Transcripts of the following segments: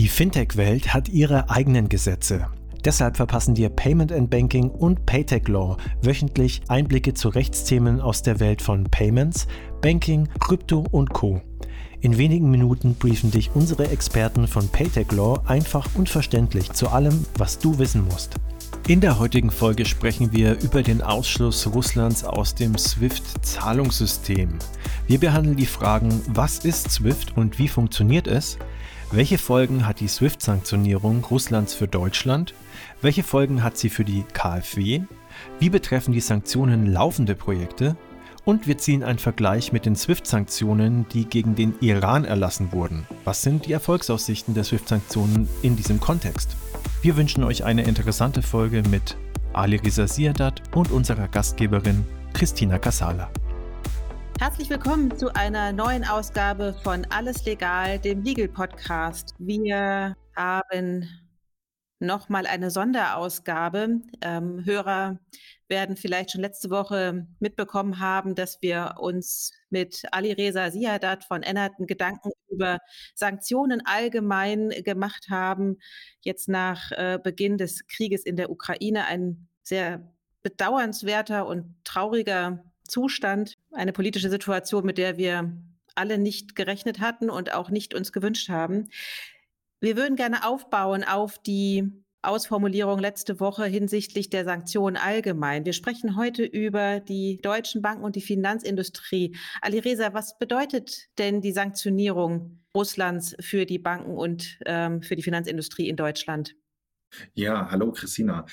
Die Fintech-Welt hat ihre eigenen Gesetze. Deshalb verpassen dir Payment and Banking und Paytech Law wöchentlich Einblicke zu Rechtsthemen aus der Welt von Payments, Banking, Krypto und Co. In wenigen Minuten briefen dich unsere Experten von Paytech Law einfach und verständlich zu allem, was du wissen musst. In der heutigen Folge sprechen wir über den Ausschluss Russlands aus dem SWIFT-Zahlungssystem. Wir behandeln die Fragen, was ist SWIFT und wie funktioniert es? Welche Folgen hat die SWIFT-Sanktionierung Russlands für Deutschland? Welche Folgen hat sie für die KfW? Wie betreffen die Sanktionen laufende Projekte? Und wir ziehen einen Vergleich mit den SWIFT-Sanktionen, die gegen den Iran erlassen wurden. Was sind die Erfolgsaussichten der SWIFT-Sanktionen in diesem Kontext? Wir wünschen euch eine interessante Folge mit Ali Riza Siadat und unserer Gastgeberin Christina Casala. Herzlich willkommen zu einer neuen Ausgabe von Alles Legal, dem Legal Podcast. Wir haben nochmal eine Sonderausgabe. Ähm, Hörer werden vielleicht schon letzte Woche mitbekommen haben, dass wir uns mit Ali Reza Siadat von Ennerton Gedanken über Sanktionen allgemein gemacht haben. Jetzt nach äh, Beginn des Krieges in der Ukraine ein sehr bedauernswerter und trauriger Zustand, eine politische Situation, mit der wir alle nicht gerechnet hatten und auch nicht uns gewünscht haben. Wir würden gerne aufbauen auf die Ausformulierung letzte Woche hinsichtlich der Sanktionen allgemein. Wir sprechen heute über die deutschen Banken und die Finanzindustrie. Ali Reza, was bedeutet denn die Sanktionierung Russlands für die Banken und ähm, für die Finanzindustrie in Deutschland? Ja, hallo Christina.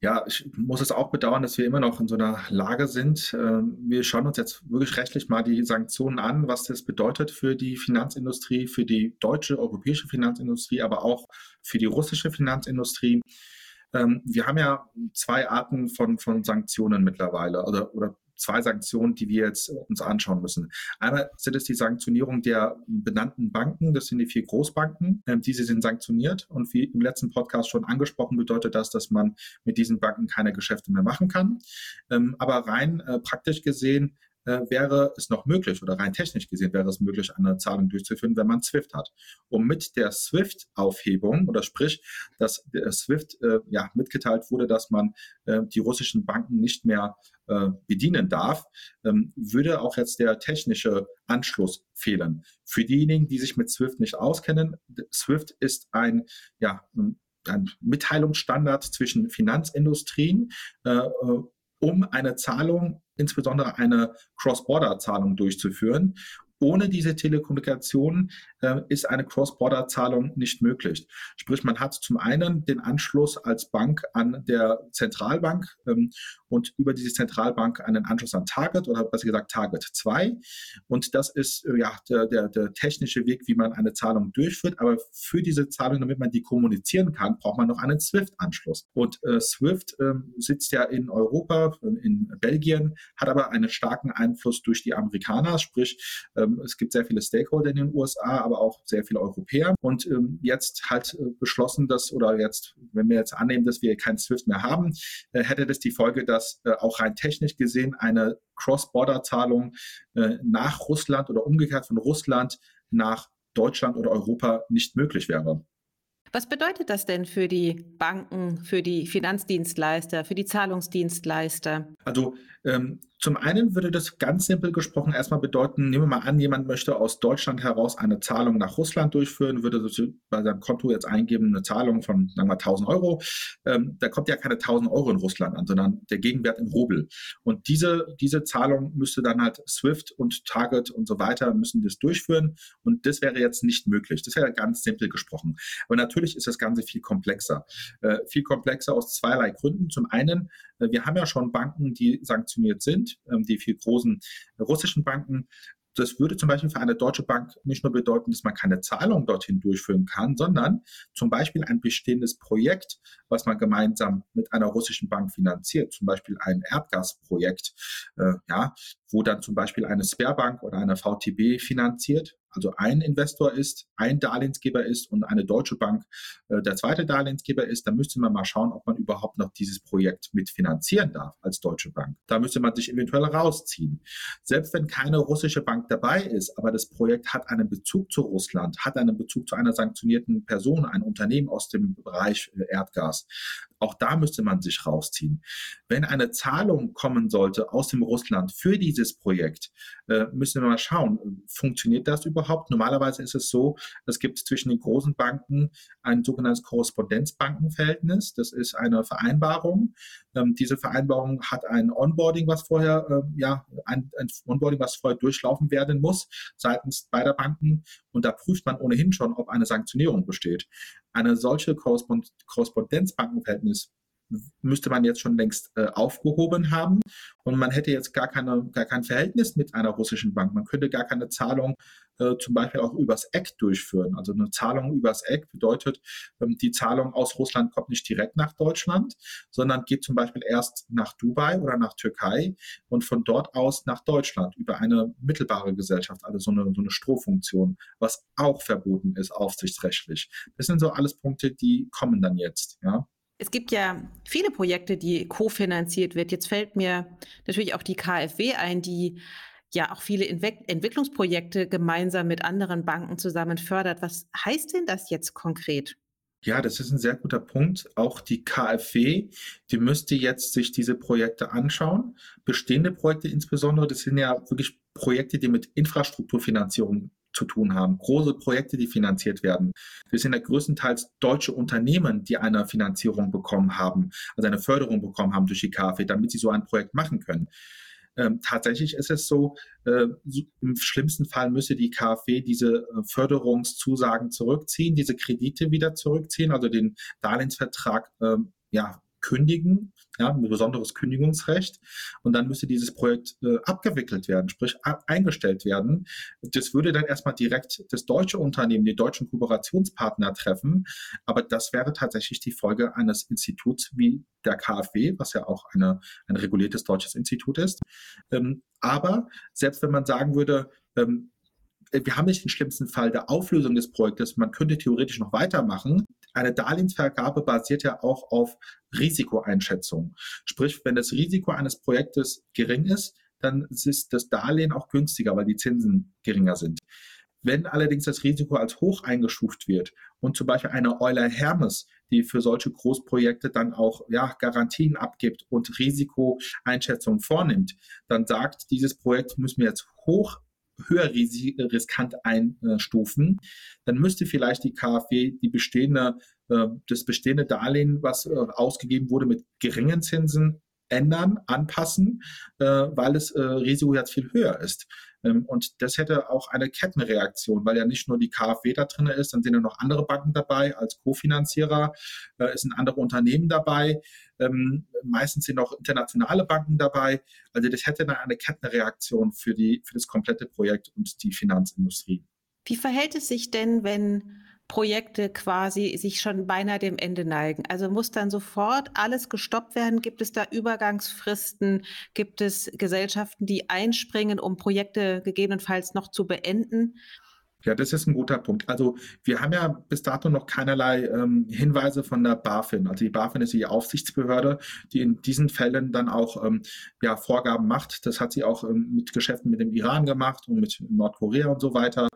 Ja, ich muss es auch bedauern, dass wir immer noch in so einer Lage sind. Ähm, wir schauen uns jetzt wirklich rechtlich mal die Sanktionen an, was das bedeutet für die Finanzindustrie, für die deutsche, europäische Finanzindustrie, aber auch für die russische Finanzindustrie. Ähm, wir haben ja zwei Arten von, von Sanktionen mittlerweile oder, oder zwei Sanktionen, die wir jetzt uns anschauen müssen. Einmal sind es die Sanktionierung der benannten Banken, das sind die vier Großbanken, ähm, diese sind sanktioniert und wie im letzten Podcast schon angesprochen, bedeutet das, dass man mit diesen Banken keine Geschäfte mehr machen kann. Ähm, aber rein äh, praktisch gesehen äh, wäre es noch möglich oder rein technisch gesehen wäre es möglich, eine Zahlung durchzuführen, wenn man SWIFT hat. Und mit der SWIFT-Aufhebung oder sprich, dass der SWIFT äh, ja, mitgeteilt wurde, dass man äh, die russischen Banken nicht mehr äh, bedienen darf, ähm, würde auch jetzt der technische Anschluss fehlen. Für diejenigen, die sich mit SWIFT nicht auskennen, SWIFT ist ein, ja, ein Mitteilungsstandard zwischen Finanzindustrien, äh, äh um eine Zahlung, insbesondere eine Cross-Border-Zahlung durchzuführen. Ohne diese Telekommunikation äh, ist eine Cross-Border-Zahlung nicht möglich. Sprich, man hat zum einen den Anschluss als Bank an der Zentralbank ähm, und über diese Zentralbank einen Anschluss an Target oder besser gesagt Target 2. Und das ist äh, ja der, der, der technische Weg, wie man eine Zahlung durchführt. Aber für diese Zahlung, damit man die kommunizieren kann, braucht man noch einen SWIFT-Anschluss. Und äh, SWIFT äh, sitzt ja in Europa, äh, in Belgien, hat aber einen starken Einfluss durch die Amerikaner, sprich ähm, es gibt sehr viele Stakeholder in den USA, aber auch sehr viele Europäer. Und ähm, jetzt halt äh, beschlossen, dass oder jetzt, wenn wir jetzt annehmen, dass wir kein SWIFT mehr haben, äh, hätte das die Folge, dass äh, auch rein technisch gesehen eine Cross-Border-Zahlung äh, nach Russland oder umgekehrt von Russland nach Deutschland oder Europa nicht möglich wäre. Was bedeutet das denn für die Banken, für die Finanzdienstleister, für die Zahlungsdienstleister? Also ähm, zum einen würde das ganz simpel gesprochen erstmal bedeuten, nehmen wir mal an, jemand möchte aus Deutschland heraus eine Zahlung nach Russland durchführen, würde bei seinem Konto jetzt eingeben eine Zahlung von, sagen wir, 1000 Euro. Ähm, da kommt ja keine 1000 Euro in Russland an, sondern der Gegenwert in Rubel. Und diese, diese Zahlung müsste dann halt SWIFT und Target und so weiter müssen das durchführen. Und das wäre jetzt nicht möglich. Das wäre ganz simpel gesprochen. Aber natürlich ist das Ganze viel komplexer. Äh, viel komplexer aus zweierlei Gründen. Zum einen, wir haben ja schon Banken, die sanktioniert sind ähm, die vier großen russischen Banken. Das würde zum Beispiel für eine deutsche Bank nicht nur bedeuten, dass man keine Zahlung dorthin durchführen kann, sondern zum Beispiel ein bestehendes Projekt, was man gemeinsam mit einer russischen Bank finanziert, zum Beispiel ein Erdgasprojekt, äh, ja, wo dann zum Beispiel eine Sperrbank oder eine VTB finanziert, also ein Investor ist, ein Darlehensgeber ist und eine deutsche Bank äh, der zweite Darlehensgeber ist, dann müsste man mal schauen, ob man überhaupt noch dieses Projekt mitfinanzieren darf als deutsche Bank. Da müsste man sich eventuell rausziehen. Selbst wenn keine russische Bank dabei ist, aber das Projekt hat einen Bezug zu Russland, hat einen Bezug zu einer sanktionierten Person, ein Unternehmen aus dem Bereich äh, Erdgas, auch da müsste man sich rausziehen. Wenn eine Zahlung kommen sollte aus dem Russland für dieses Projekt, äh, müssen wir mal schauen, funktioniert das überhaupt? Normalerweise ist es so, es gibt zwischen den großen Banken ein sogenanntes Korrespondenzbankenverhältnis. Das ist eine Vereinbarung. Ähm, diese Vereinbarung hat ein Onboarding, was vorher, äh, ja, ein, ein Onboarding, was vorher durchlaufen werden muss seitens beider Banken. Und da prüft man ohnehin schon, ob eine Sanktionierung besteht. Eine solche Korrespond Korrespondenzbankenverhältnis müsste man jetzt schon längst äh, aufgehoben haben und man hätte jetzt gar, keine, gar kein Verhältnis mit einer russischen Bank. Man könnte gar keine Zahlung äh, zum Beispiel auch übers Eck durchführen. Also eine Zahlung übers Eck bedeutet, ähm, die Zahlung aus Russland kommt nicht direkt nach Deutschland, sondern geht zum Beispiel erst nach Dubai oder nach Türkei und von dort aus nach Deutschland über eine mittelbare Gesellschaft, also so eine, so eine Strohfunktion, was auch verboten ist aufsichtsrechtlich. Das sind so alles Punkte, die kommen dann jetzt, ja. Es gibt ja viele Projekte, die kofinanziert wird. Jetzt fällt mir natürlich auch die KfW ein, die ja auch viele Entwicklungsprojekte gemeinsam mit anderen Banken zusammen fördert. Was heißt denn das jetzt konkret? Ja, das ist ein sehr guter Punkt. Auch die KfW, die müsste jetzt sich diese Projekte anschauen. Bestehende Projekte insbesondere, das sind ja wirklich Projekte, die mit Infrastrukturfinanzierung zu tun haben. Große Projekte, die finanziert werden. Wir sind ja größtenteils deutsche Unternehmen, die eine Finanzierung bekommen haben, also eine Förderung bekommen haben durch die KfW, damit sie so ein Projekt machen können. Ähm, tatsächlich ist es so, äh, im schlimmsten Fall müsse die KfW diese äh, Förderungszusagen zurückziehen, diese Kredite wieder zurückziehen, also den Darlehensvertrag äh, ja, kündigen, ja, ein besonderes Kündigungsrecht. Und dann müsste dieses Projekt äh, abgewickelt werden, sprich eingestellt werden. Das würde dann erstmal direkt das deutsche Unternehmen, die deutschen Kooperationspartner treffen. Aber das wäre tatsächlich die Folge eines Instituts wie der KfW, was ja auch eine, ein reguliertes deutsches Institut ist. Ähm, aber selbst wenn man sagen würde, ähm, wir haben nicht den schlimmsten Fall der Auflösung des Projektes, man könnte theoretisch noch weitermachen, eine Darlehensvergabe basiert ja auch auf Risikoeinschätzung. Sprich, wenn das Risiko eines Projektes gering ist, dann ist das Darlehen auch günstiger, weil die Zinsen geringer sind. Wenn allerdings das Risiko als hoch eingestuft wird und zum Beispiel eine Euler Hermes, die für solche Großprojekte dann auch ja, Garantien abgibt und Risikoeinschätzungen vornimmt, dann sagt, dieses Projekt müssen wir jetzt hoch höher riskant einstufen, dann müsste vielleicht die KfW die bestehende, äh, das bestehende Darlehen, was äh, ausgegeben wurde mit geringen Zinsen, ändern, anpassen, äh, weil das Risiko jetzt viel höher ist. Ähm, und das hätte auch eine Kettenreaktion, weil ja nicht nur die KfW da drin ist, dann sind ja noch andere Banken dabei als Kofinanzierer, es sind andere Unternehmen dabei. Ähm, meistens sind auch internationale Banken dabei. Also das hätte dann eine Kettenreaktion für, die, für das komplette Projekt und die Finanzindustrie. Wie verhält es sich denn, wenn Projekte quasi sich schon beinahe dem Ende neigen? Also muss dann sofort alles gestoppt werden? Gibt es da Übergangsfristen? Gibt es Gesellschaften, die einspringen, um Projekte gegebenenfalls noch zu beenden? Ja, das ist ein guter Punkt. Also wir haben ja bis dato noch keinerlei ähm, Hinweise von der BaFin. Also die BaFin ist die Aufsichtsbehörde, die in diesen Fällen dann auch ähm, ja, Vorgaben macht. Das hat sie auch ähm, mit Geschäften mit dem Iran gemacht und mit Nordkorea und so weiter.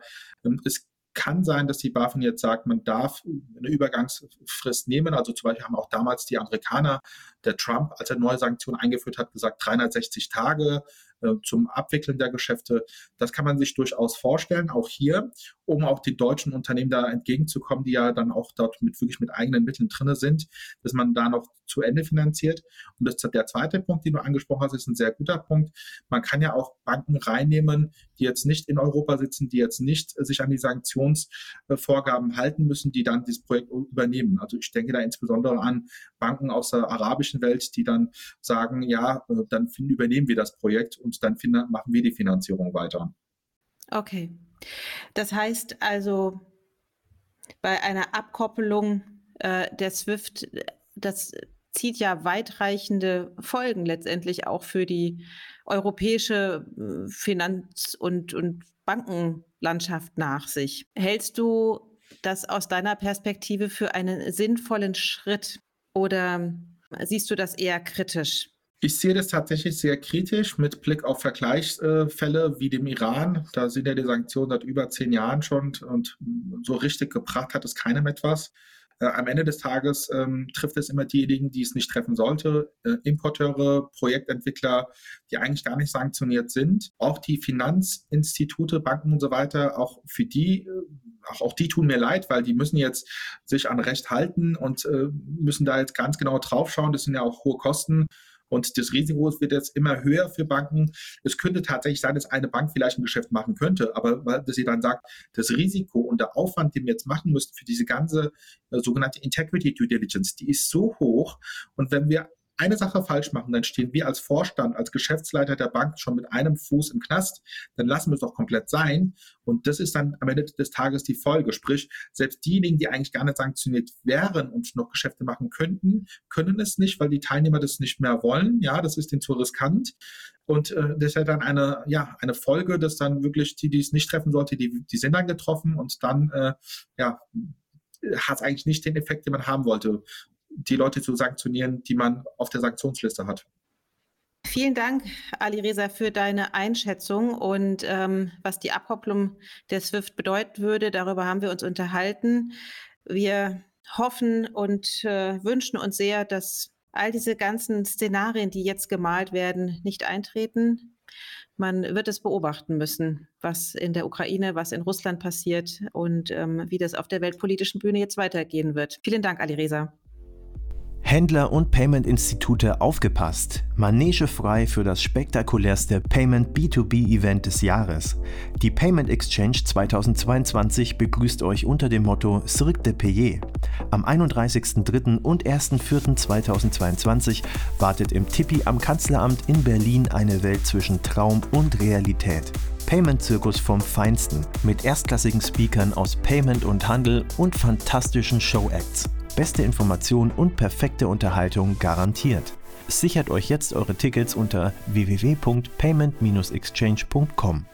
Ähm, es kann sein, dass die BaFin jetzt sagt, man darf eine Übergangsfrist nehmen. Also zum Beispiel haben auch damals die Amerikaner, der Trump, als er neue Sanktionen eingeführt hat, gesagt 360 Tage. Äh, zum Abwickeln der Geschäfte. Das kann man sich durchaus vorstellen, auch hier, um auch die deutschen Unternehmen da entgegenzukommen, die ja dann auch dort mit wirklich mit eigenen Mitteln drinne sind, dass man da noch zu Ende finanziert. Und das, der zweite Punkt, den du angesprochen hast, ist ein sehr guter Punkt. Man kann ja auch Banken reinnehmen, die jetzt nicht in Europa sitzen, die jetzt nicht sich an die Sanktionsvorgaben halten müssen, die dann dieses Projekt übernehmen. Also ich denke da insbesondere an Banken aus der arabischen Welt, die dann sagen, ja, äh, dann übernehmen wir das Projekt und dann machen wir die Finanzierung weiter. Okay. Das heißt also, bei einer Abkoppelung äh, der SWIFT, das zieht ja weitreichende Folgen letztendlich auch für die europäische äh, Finanz- und, und Bankenlandschaft nach sich. Hältst du das aus deiner Perspektive für einen sinnvollen Schritt oder siehst du das eher kritisch? Ich sehe das tatsächlich sehr kritisch mit Blick auf Vergleichsfälle wie dem Iran. Da sind ja die Sanktionen seit über zehn Jahren schon und so richtig gebracht hat es keinem etwas. Äh, am Ende des Tages ähm, trifft es immer diejenigen, die es nicht treffen sollte. Äh, Importeure, Projektentwickler, die eigentlich gar nicht sanktioniert sind. Auch die Finanzinstitute, Banken und so weiter, auch für die, äh, auch, auch die tun mir leid, weil die müssen jetzt sich an Recht halten und äh, müssen da jetzt ganz genau draufschauen. Das sind ja auch hohe Kosten. Und das Risiko wird jetzt immer höher für Banken. Es könnte tatsächlich sein, dass eine Bank vielleicht ein Geschäft machen könnte, aber weil, dass sie dann sagt, das Risiko und der Aufwand, den wir jetzt machen müssen für diese ganze äh, sogenannte Integrity Due Diligence, die ist so hoch. Und wenn wir eine Sache falsch machen, dann stehen wir als Vorstand, als Geschäftsleiter der Bank schon mit einem Fuß im Knast. Dann lassen wir es doch komplett sein. Und das ist dann am Ende des Tages die Folge. Sprich, selbst diejenigen, die eigentlich gar nicht sanktioniert wären und noch Geschäfte machen könnten, können es nicht, weil die Teilnehmer das nicht mehr wollen. Ja, das ist denen zu riskant. Und äh, das ist ja dann eine, ja, eine Folge, dass dann wirklich die, die es nicht treffen sollte, die, die sind dann getroffen und dann, äh, ja, hat es eigentlich nicht den Effekt, den man haben wollte die Leute zu sanktionieren, die man auf der Sanktionsliste hat. Vielen Dank, Ali Reza, für deine Einschätzung und ähm, was die Abkopplung der SWIFT bedeuten würde. Darüber haben wir uns unterhalten. Wir hoffen und äh, wünschen uns sehr, dass all diese ganzen Szenarien, die jetzt gemalt werden, nicht eintreten. Man wird es beobachten müssen, was in der Ukraine, was in Russland passiert und ähm, wie das auf der weltpolitischen Bühne jetzt weitergehen wird. Vielen Dank, Ali Reza. Händler und Payment-Institute aufgepasst. Manege frei für das spektakulärste Payment B2B-Event des Jahres. Die Payment Exchange 2022 begrüßt euch unter dem Motto Cirque de Payer. Am 31.03. und 1.04.2022 wartet im Tippi am Kanzleramt in Berlin eine Welt zwischen Traum und Realität. Payment-Zirkus vom Feinsten mit erstklassigen Speakern aus Payment und Handel und fantastischen Show-Acts. Beste Information und perfekte Unterhaltung garantiert. Sichert euch jetzt eure Tickets unter www.payment-exchange.com.